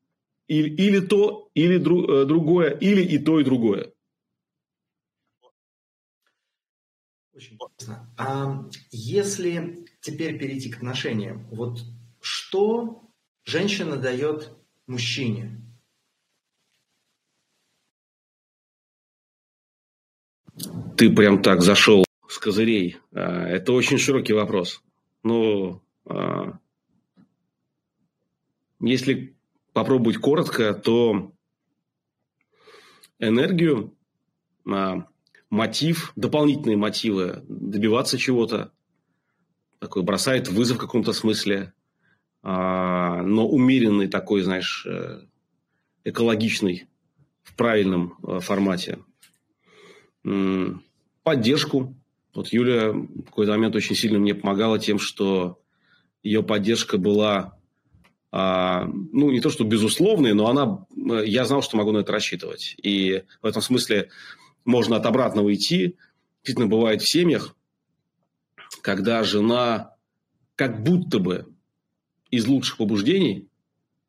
или, или то, или дру, э, другое, или и то, и другое. Очень интересно. А если теперь перейти к отношениям, вот что женщина дает мужчине? Ты прям так зашел с козырей. А, это очень широкий вопрос. Но а, если попробовать коротко, то энергию, а, мотив, дополнительные мотивы добиваться чего-то, такой бросает вызов в каком-то смысле, но умеренный такой, знаешь, э, экологичный в правильном э, формате поддержку. Вот Юля в какой-то момент очень сильно мне помогала тем, что ее поддержка была, а, ну, не то что безусловной, но она, я знал, что могу на это рассчитывать. И в этом смысле можно от обратного идти. Действительно, бывает в семьях, когда жена как будто бы из лучших побуждений,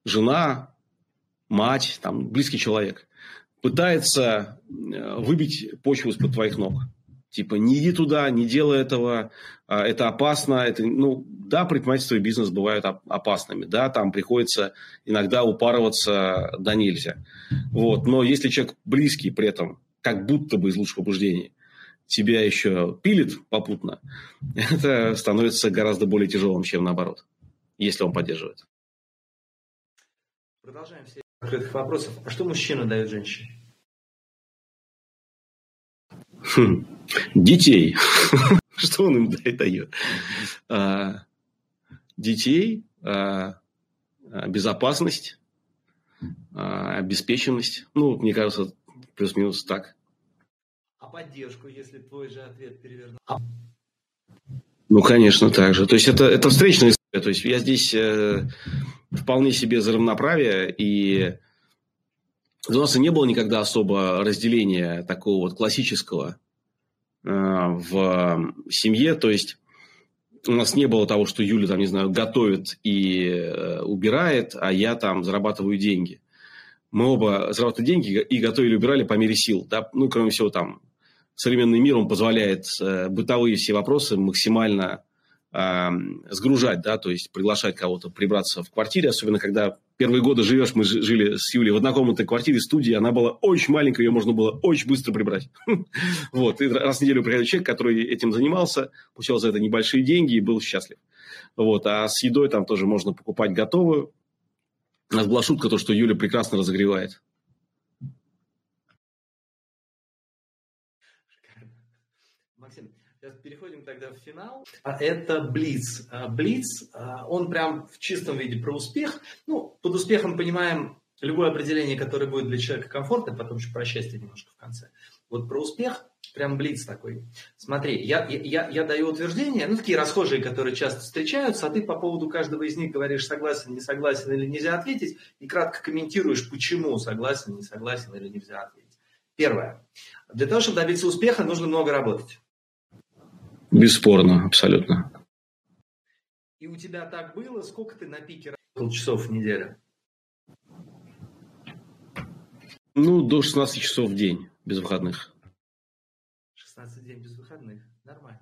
жена, мать, там, близкий человек, пытается э, выбить почву из-под твоих ног. Типа, не иди туда, не делай этого, а, это опасно. Это, ну, да, предпринимательство и бизнес бывают опасными. Да, там приходится иногда упарываться да нельзя. Вот. Но если человек близкий при этом, как будто бы из лучших побуждений, тебя еще пилит попутно, это становится гораздо более тяжелым, чем наоборот, если он поддерживает. Продолжаем все открытых вопросов. А что мужчина дает женщине? Хм. Детей. [laughs] Что он им дает? А, детей, а, а, безопасность, обеспеченность. Ну, мне кажется, плюс-минус так. А поддержку, если твой же ответ перевернул? Ну, конечно, так же. То есть, это, это встречная история. То есть, я здесь э, вполне себе за равноправие, и у нас и не было никогда особо разделения такого вот классического э, в семье. То есть у нас не было того, что Юля, там, не знаю, готовит и э, убирает, а я там зарабатываю деньги. Мы оба зарабатывали деньги и готовили, убирали по мере сил. Да? Ну, кроме всего, там, современный мир, он позволяет э, бытовые все вопросы максимально э, сгружать, да, то есть приглашать кого-то прибраться в квартире, особенно когда Первые годы живешь, мы жили с Юлей в однокомнатной квартире, студии, она была очень маленькая, ее можно было очень быстро прибрать. [laughs] Вот, и раз в неделю приходил человек, который этим занимался, получал за это небольшие деньги и был счастлив. Вот, а с едой там тоже можно покупать готовую. У нас была шутка, то, что Юля прекрасно разогревает. Сейчас переходим тогда в финал. А это Блиц. А, Блиц, а, он прям в чистом виде про успех. Ну, под успехом понимаем любое определение, которое будет для человека комфортно, потом еще про счастье немножко в конце. Вот про успех прям блиц такой. Смотри, я, я, я даю утверждения, ну, такие расхожие, которые часто встречаются, а ты по поводу каждого из них говоришь согласен, не согласен или нельзя ответить, и кратко комментируешь, почему согласен, не согласен или нельзя ответить. Первое. Для того, чтобы добиться успеха, нужно много работать. Бесспорно, абсолютно. И у тебя так было? Сколько ты на пике работал часов в неделю? Ну, до 16 часов в день, без выходных. 16 дней без выходных. Нормально.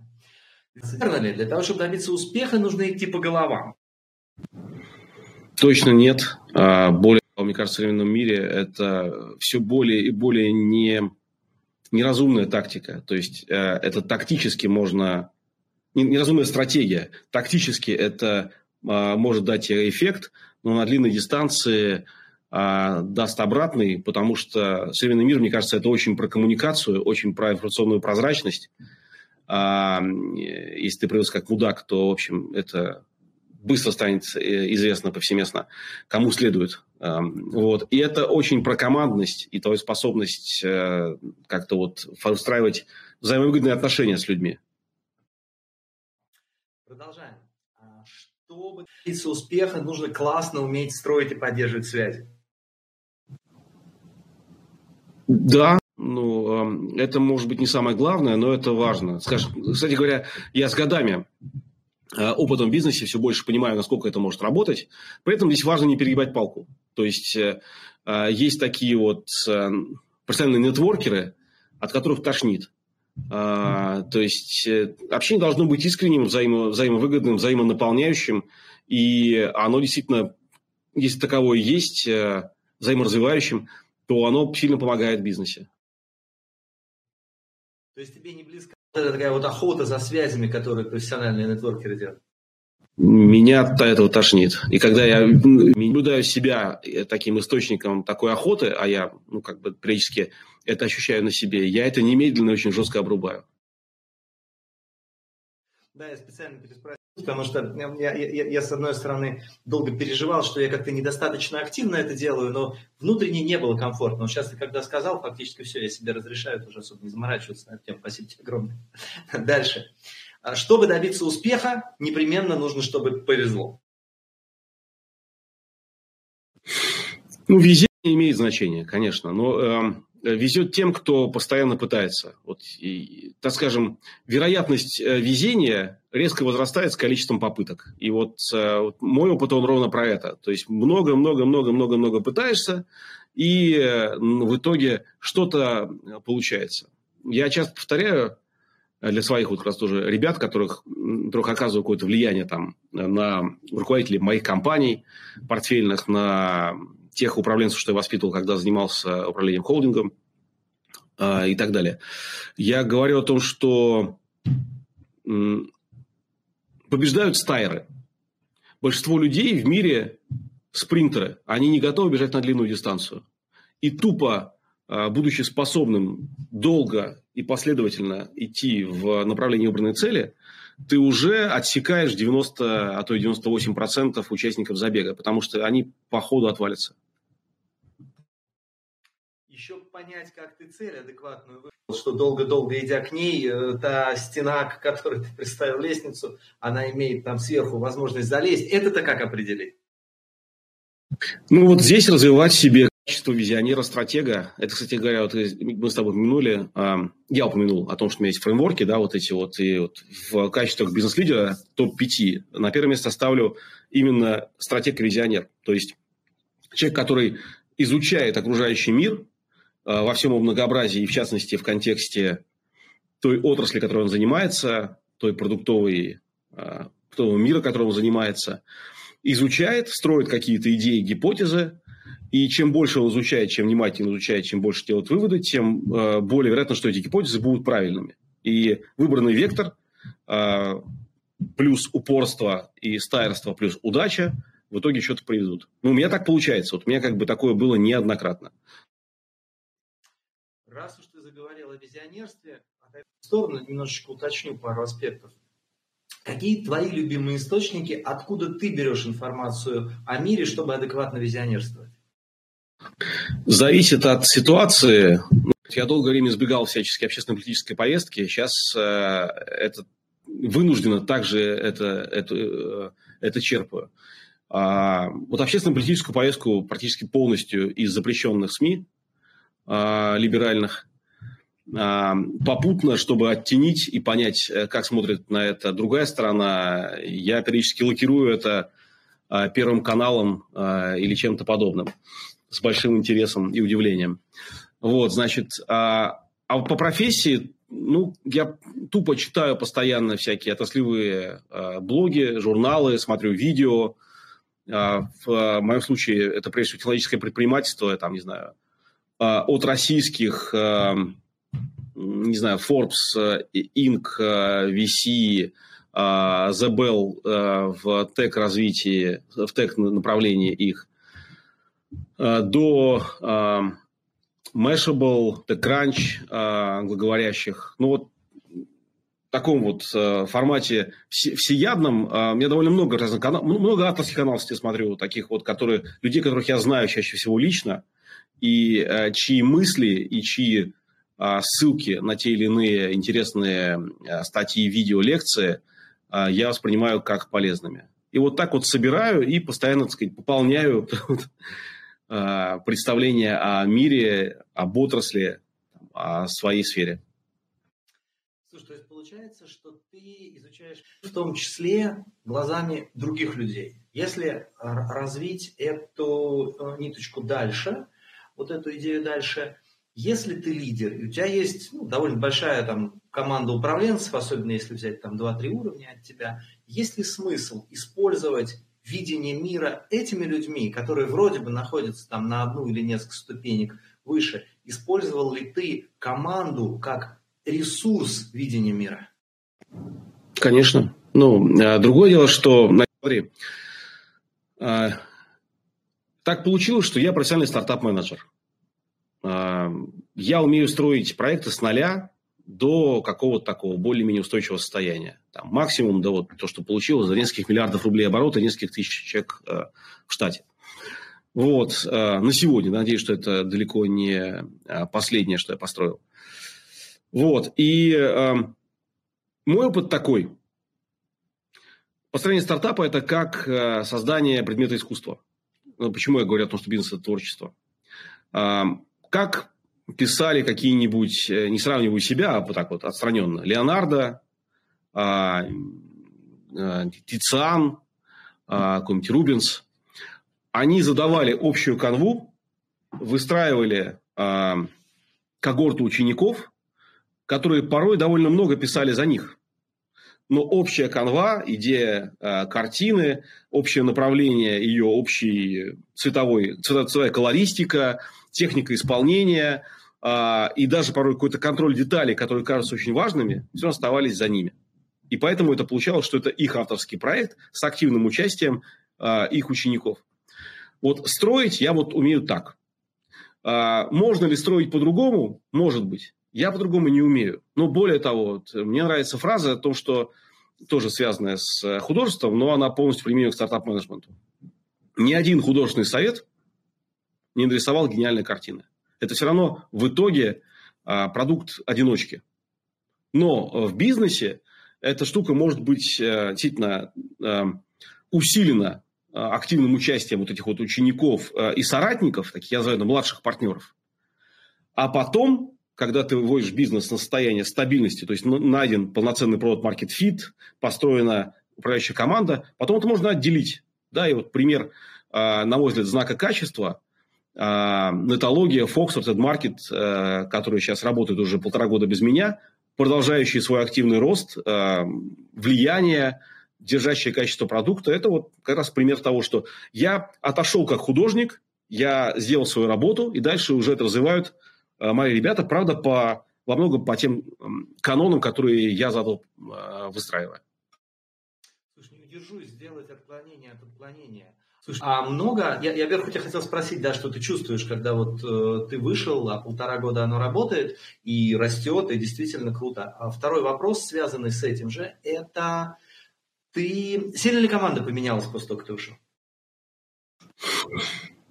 Верно ли? Для того, чтобы добиться успеха, нужно идти по головам. Точно нет. А, более, мне кажется, в современном мире это все более и более не неразумная тактика. То есть э, это тактически можно... Неразумная стратегия. Тактически это а, может дать эффект, но на длинной дистанции а, даст обратный, потому что современный мир, мне кажется, это очень про коммуникацию, очень про информационную прозрачность. А, если ты привез как мудак, то, в общем, это быстро станет э, известно повсеместно, кому следует. Вот. И это очень про командность и твою способность э, как-то вот устраивать взаимовыгодные отношения с людьми. Продолжаем. А чтобы добиться успеха, нужно классно уметь строить и поддерживать связи. Да, ну, это может быть не самое главное, но это важно. Скажем, кстати говоря, я с годами Э, опытом в бизнесе все больше понимаю, насколько это может работать. При этом здесь важно не перегибать палку. То есть э, э, есть такие вот профессиональные нетворкеры, от которых тошнит. То есть общение должно быть искренним, взаимо, взаимовыгодным, взаимонаполняющим. И оно действительно, если таковое есть, взаиморазвивающим, то оно сильно помогает бизнесе. То есть тебе не близко это такая вот охота за связями, которые профессиональные нетворкеры делают? Меня от этого тошнит. И когда я наблюдаю себя таким источником такой охоты, а я, ну, как бы, периодически это ощущаю на себе, я это немедленно очень жестко обрубаю. Да, я специально переспросил, потому что я, я, я, с одной стороны, долго переживал, что я как-то недостаточно активно это делаю, но внутренне не было комфортно. Но сейчас ты когда сказал, фактически все, я себе разрешаю уже особо не заморачиваться на тему. Спасибо тебе огромное. [laughs] Дальше. А чтобы добиться успеха, непременно нужно, чтобы повезло. Ну, везение имеет значение, конечно, но э, везет тем, кто постоянно пытается. Вот, и, так скажем, вероятность э, везения резко возрастает с количеством попыток. И вот, э, вот мой опыт, он ровно про это. То есть много-много-много-много-много пытаешься, и э, в итоге что-то получается. Я часто повторяю для своих вот как раз тоже ребят, которых, которых оказываю какое-то влияние там, на руководителей моих компаний портфельных, на тех управленцев, что я воспитывал, когда занимался управлением холдингом э, и так далее. Я говорю о том, что э, побеждают стайеры. Большинство людей в мире спринтеры. Они не готовы бежать на длинную дистанцию. И тупо, э, будучи способным долго и последовательно идти в направлении выбранной цели, ты уже отсекаешь 90, а то и 98% участников забега, потому что они по ходу отвалятся понять, как ты цель адекватную выбрал, что долго-долго идя к ней, э, та стена, к которой ты представил лестницу, она имеет там сверху возможность залезть. Это-то как определить? Ну вот здесь развивать себе качество визионера-стратега. Это, кстати говоря, вот мы с тобой упомянули, я упомянул о том, что у меня есть фреймворки, да, вот эти вот, и вот в качестве бизнес-лидера топ-5 на первое место ставлю именно стратег-визионер. То есть человек, который изучает окружающий мир, во всем его многообразии, в частности в контексте той отрасли, которой он занимается, той продуктовой, э, продуктового мира, которым он занимается. изучает, строит какие-то идеи, гипотезы, и чем больше он изучает, чем внимательно изучает, чем больше делает выводы, тем э, более вероятно, что эти гипотезы будут правильными. И выбранный вектор э, плюс упорство и стайерство плюс удача в итоге что-то приведут. Ну, у меня так получается. Вот у меня как бы такое было неоднократно. Раз уж ты заговорил о визионерстве, в сторону немножечко уточню пару аспектов. Какие твои любимые источники, откуда ты берешь информацию о мире, чтобы адекватно визионерствовать? Зависит от ситуации. Я долгое время избегал всячески общественно-политической повестки. Сейчас э, это вынужденно также это, это, э, это черпаю. А, вот общественно-политическую повестку практически полностью из запрещенных СМИ а, либеральных а, попутно, чтобы оттенить и понять, э, как смотрит на это другая сторона, я периодически лакирую это а, Первым каналом или чем-то подобным с большим интересом и удивлением. Вот, значит, а, по профессии, ну, я тупо читаю постоянно всякие отраслевые блоги, журналы, смотрю видео. В моем случае это, прежде всего, технологическое предпринимательство, там, не знаю, от российских не знаю, Forbes, э, Inc., э, VC, э, The Bell в тег-развитии, в тег-направлении их, до Mashable, TechCrunch, англоговорящих. Ну, вот в таком вот формате всеядном. У меня довольно много разных каналов, много авторских каналов, я смотрю, таких вот, которые, людей, которых я знаю чаще всего лично, и чьи мысли, и чьи а, ссылки на те или иные интересные а, статьи, видео, лекции а, я воспринимаю как полезными. И вот так вот собираю и постоянно, так сказать, пополняю [laughs] представление о мире, об отрасли, о своей сфере. Слушай, то есть получается, что ты изучаешь в том числе глазами других людей. Если развить эту э, ниточку дальше, вот эту идею дальше, если ты лидер, и у тебя есть ну, довольно большая там, команда управленцев, особенно если взять там 2-3 уровня от тебя, есть ли смысл использовать видение мира этими людьми, которые вроде бы находятся там на одну или несколько ступенек выше, использовал ли ты команду как ресурс видения мира? Конечно. Ну, а другое дело, что, смотри, а, так получилось, что я профессиональный стартап-менеджер. Я умею строить проекты с нуля до какого-то такого более-менее устойчивого состояния. Там, максимум до вот то, что получилось, за нескольких миллиардов рублей оборота, нескольких тысяч человек э, в штате. Вот, э, на сегодня. Надеюсь, что это далеко не э, последнее, что я построил. Вот, и э, мой опыт такой. Построение стартапа – это как создание предмета искусства. Ну, почему я говорю о том, что бизнес – это творчество? Э, как писали какие-нибудь, э, не сравниваю себя, а вот так вот отстраненно, Леонардо, а, а, Тициан, а, какой-нибудь Рубинс, они задавали общую канву, выстраивали а, когорту учеников, которые порой довольно много писали за них. Но общая канва, идея э, картины, общее направление ее, общий цветовой, цветовая колористика – техника исполнения э, и даже порой какой-то контроль деталей, которые кажутся очень важными, все оставались за ними. И поэтому это получалось, что это их авторский проект с активным участием э, их учеников. Вот строить я вот умею так. Э, можно ли строить по-другому? Может быть. Я по-другому не умею. Но более того, вот, мне нравится фраза о том, что тоже связанная с художеством, но она полностью применима к стартап-менеджменту. Ни один художественный совет не нарисовал гениальной картины. Это все равно в итоге а, продукт одиночки. Но в бизнесе эта штука может быть действительно усилена активным участием вот этих вот учеников и соратников, таких я называю младших партнеров. А потом, когда ты выводишь бизнес на состояние стабильности, то есть найден полноценный продукт market fit, построена управляющая команда, потом это можно отделить. Да, и вот пример, на мой взгляд, знака качества – а, нетология, Fox, Red Market, э, который сейчас работает уже полтора года без меня, продолжающий свой активный рост, э, влияние, держащее качество продукта, это вот как раз пример того, что я отошел как художник, я сделал свою работу, и дальше уже это развивают мои ребята, правда, по, во многом по тем канонам, которые я задал, э, выстраивая. Слушай, не удержусь сделать отклонение от отклонения. Слушай, а много, я, я вверху тебя хотел спросить, да, что ты чувствуешь, когда вот э, ты вышел, а полтора года оно работает и растет, и действительно круто. А второй вопрос, связанный с этим же, это ты... Сильно ли команда поменялась после того, как ты ушел?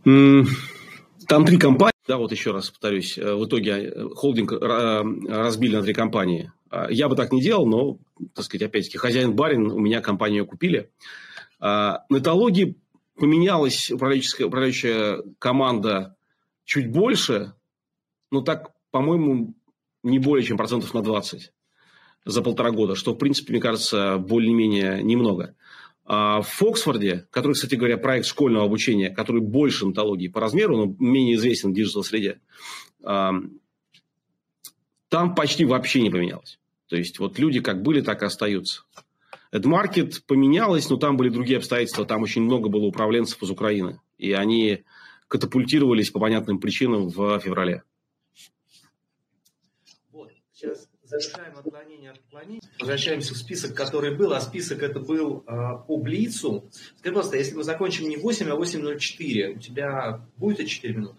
Там три компании, да, вот еще раз повторюсь, э, в итоге э, холдинг разбили на три компании. А, я бы так не делал, но, так сказать, опять-таки, хозяин-барин, у меня компанию купили. А, на этологии поменялась управляющая, управляющая команда чуть больше, но так, по-моему, не более чем процентов на 20 за полтора года, что, в принципе, мне кажется, более-менее немного. А в Фоксфорде, который, кстати говоря, проект школьного обучения, который больше Нетологии по размеру, но менее известен в digital-среде, там почти вообще не поменялось. То есть, вот люди как были, так и остаются. EdMarket поменялось, но там были другие обстоятельства. Там очень много было управленцев из Украины. И они катапультировались по понятным причинам в феврале. Вот, сейчас завершаем отклонение от отклонения. Возвращаемся в список, который был, а список это был э, по Блицу. Скажи, пожалуйста, если мы закончим не 8, а 8.04, у тебя будет это 4 минуты?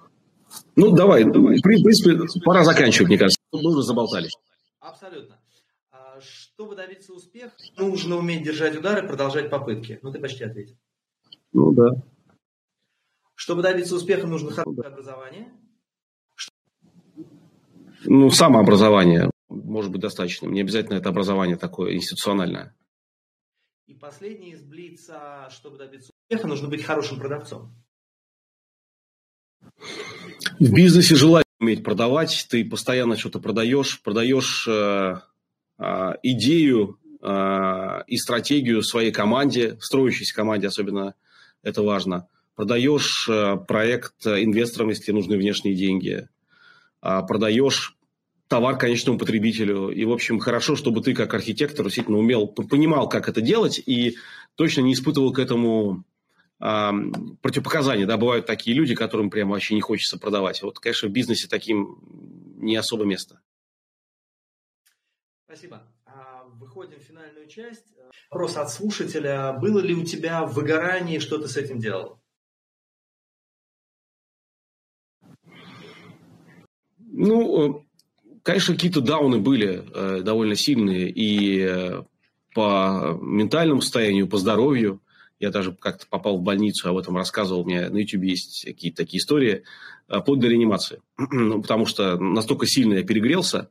Ну, давай, давай. В принципе, пора заканчивать, мне кажется. Мы уже заболтались. Абсолютно. Чтобы добиться успеха, нужно уметь держать удары, продолжать попытки. Ну, ты почти ответил. Ну, да. Чтобы добиться успеха, нужно хорошее образование. Ну, самообразование может быть достаточным. Не обязательно это образование такое институциональное. И последний из Блица, чтобы добиться успеха, нужно быть хорошим продавцом. В бизнесе желательно уметь продавать. Ты постоянно что-то продаешь, продаешь э, а, идею а, и стратегию своей команде, строящейся команде особенно это важно. Продаешь а, проект инвесторам, если нужны внешние деньги. Продаешь товар конечному потребителю. И, в общем, хорошо, чтобы ты как архитектор действительно умел, понимал, как это делать, и точно не испытывал к этому противопоказания. Да, бывают такие люди, которым прямо вообще не хочется продавать. Вот, конечно, в бизнесе таким не особо место. Спасибо. А, выходим в финальную часть. Вопрос от слушателя. Было ли у тебя выгорание, что ты с этим делал? Ну, э, конечно, какие-то дауны были э, довольно сильные и э, по ментальному состоянию, по здоровью. Я даже как-то попал в больницу, об этом рассказывал. У меня на YouTube есть какие-то такие истории. Под до реанимации. [clears throat] Ну, потому что настолько сильно я перегрелся,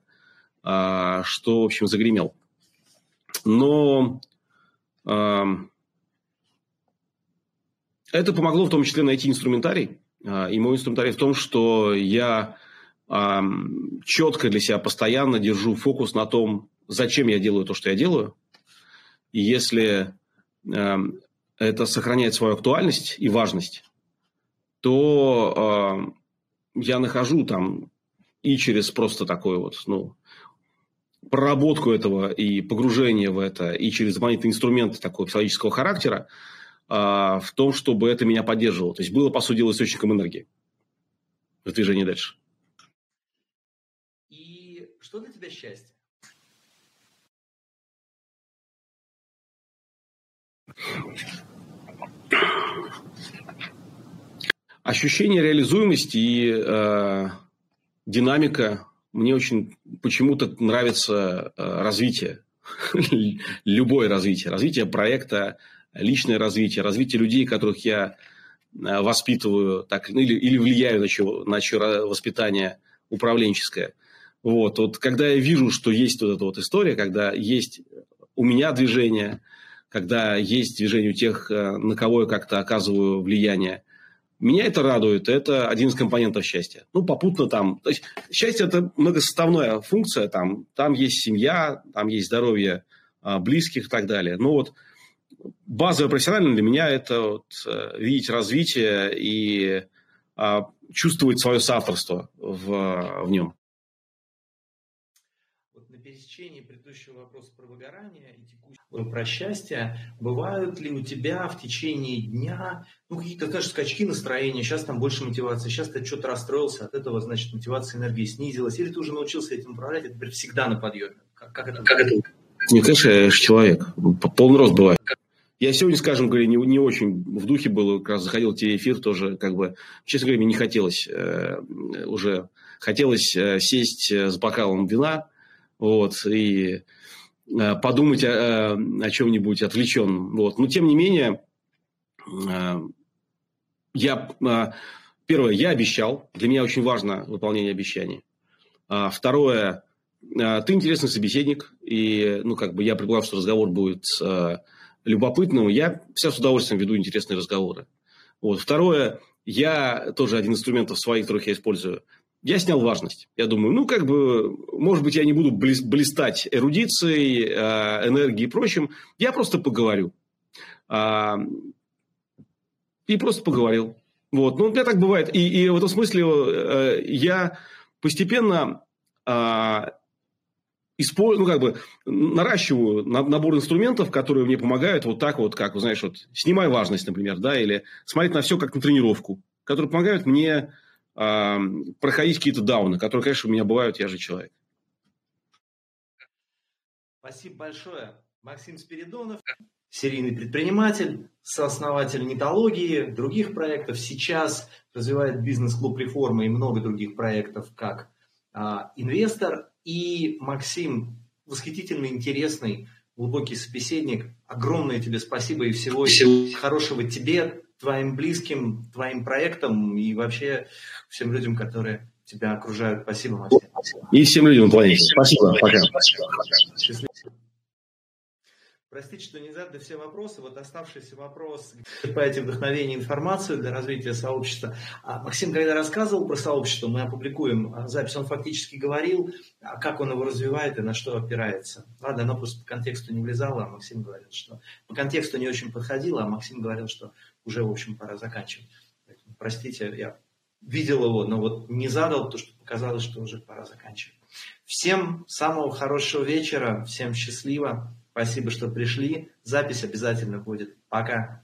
а, что, в общем, загремел. Но это помогло в том числе найти инструментарий. А, и мой инструментарий в том, что я четко для себя постоянно держу фокус на том, зачем я делаю то, что я делаю. И если это сохраняет свою актуальность и важность, то я нахожу там и через просто такое вот, ну, проработку этого и погружение в это, и через дополнительные инструменты такого психологического характера, а, в том, чтобы это меня поддерживало. То есть было, по сути источником энергии в движении дальше. Что для тебя счастье? Ощущение реализуемости и э, динамика мне очень почему-то нравится э, развитие, [laughs] любое развитие, развитие проекта, личное развитие, развитие людей, которых я э, воспитываю так, или, или влияю на, чего, на чье воспитание управленческое. Вот, вот когда я вижу, что есть вот эта вот история, когда есть у меня движение, когда есть движение у тех, э, на кого я как-то оказываю влияние, меня это радует, это один из компонентов счастья. Ну, попутно там, то есть счастье – это многосоставная функция, там, там есть семья, там есть здоровье а, близких и так далее. Но вот базовое профессионально для меня – это вот, э, видеть развитие и а, чувствовать свое соавторство в, в нем. Предыдущего вопроса про выгорание и текущего про счастье, бывают ли у тебя в течение дня ну, какие-то даже скачки настроения, сейчас там больше мотивации, сейчас ты что-то расстроился, от этого, значит, мотивация энергии снизилась, или ты уже научился этим управлять, это теперь всегда на подъеме? Как, как это? Как это? Не, конечно, я же человек, полный рост бывает. Я сегодня, скажем говоря, не, не очень в духе был, как раз заходил телеэфир тоже, как бы, честно говоря, мне не хотелось э, уже, хотелось э, сесть э, с бокалом вина, вот, и э, подумать о, о чем-нибудь отвлеченном, вот. Но, тем не менее, э, я, э, первое, я обещал, для меня очень важно выполнение обещаний. А второе, э, ты интересный собеседник, и, ну, как бы я предполагаю, что разговор будет э, любопытным, я все с удовольствием веду интересные разговоры. Вот. Второе, я тоже один из инструментов своих, которых я использую, я снял важность. Я думаю, ну, как бы, может быть, я не буду блистать эрудицией, э, энергией и прочим, я просто поговорю. А, и просто поговорил. Вот. Ну, у меня так бывает. И, и в этом смысле э, я постепенно а, использую, ну, как бы, наращиваю набор инструментов, которые мне помогают вот так вот, как, знаешь, вот, снимай важность, например, да, или смотреть на все как на тренировку, которые помогают мне э, проходить какие-то дауны, которые, конечно, у меня бывают, я же человек. Спасибо большое. Максим Спиридонов, серийный предприниматель, сооснователь нетологии, других проектов. Сейчас развивает бизнес-клуб реформы и много других проектов как а, инвестор. И Максим, восхитительно интересный, глубокий собеседник. Огромное тебе спасибо и всего, всего хорошего тебе, твоим близким, твоим проектам и вообще всем людям, которые тебя окружают. Спасибо, Максим. И всем людям на планете. Спасибо. Пока. Счастливо. Простите, что не задали все вопросы. Вот оставшийся вопрос. Черпаете вдохновение информацию для развития сообщества. А Максим, когда рассказывал про сообщество, мы опубликуем а, запись, он фактически говорил, а как он его развивает и на что опирается. Ладно, оно просто по контексту не влезало, а Максим говорил, что по контексту не очень подходило, а Максим говорил, что уже, в общем, пора заканчивать. Простите, я видел его, но вот не задал, потому что показалось, что уже пора заканчивать. Всем самого хорошего вечера, всем счастливо. Спасибо, что пришли. Запись обязательно будет. Пока.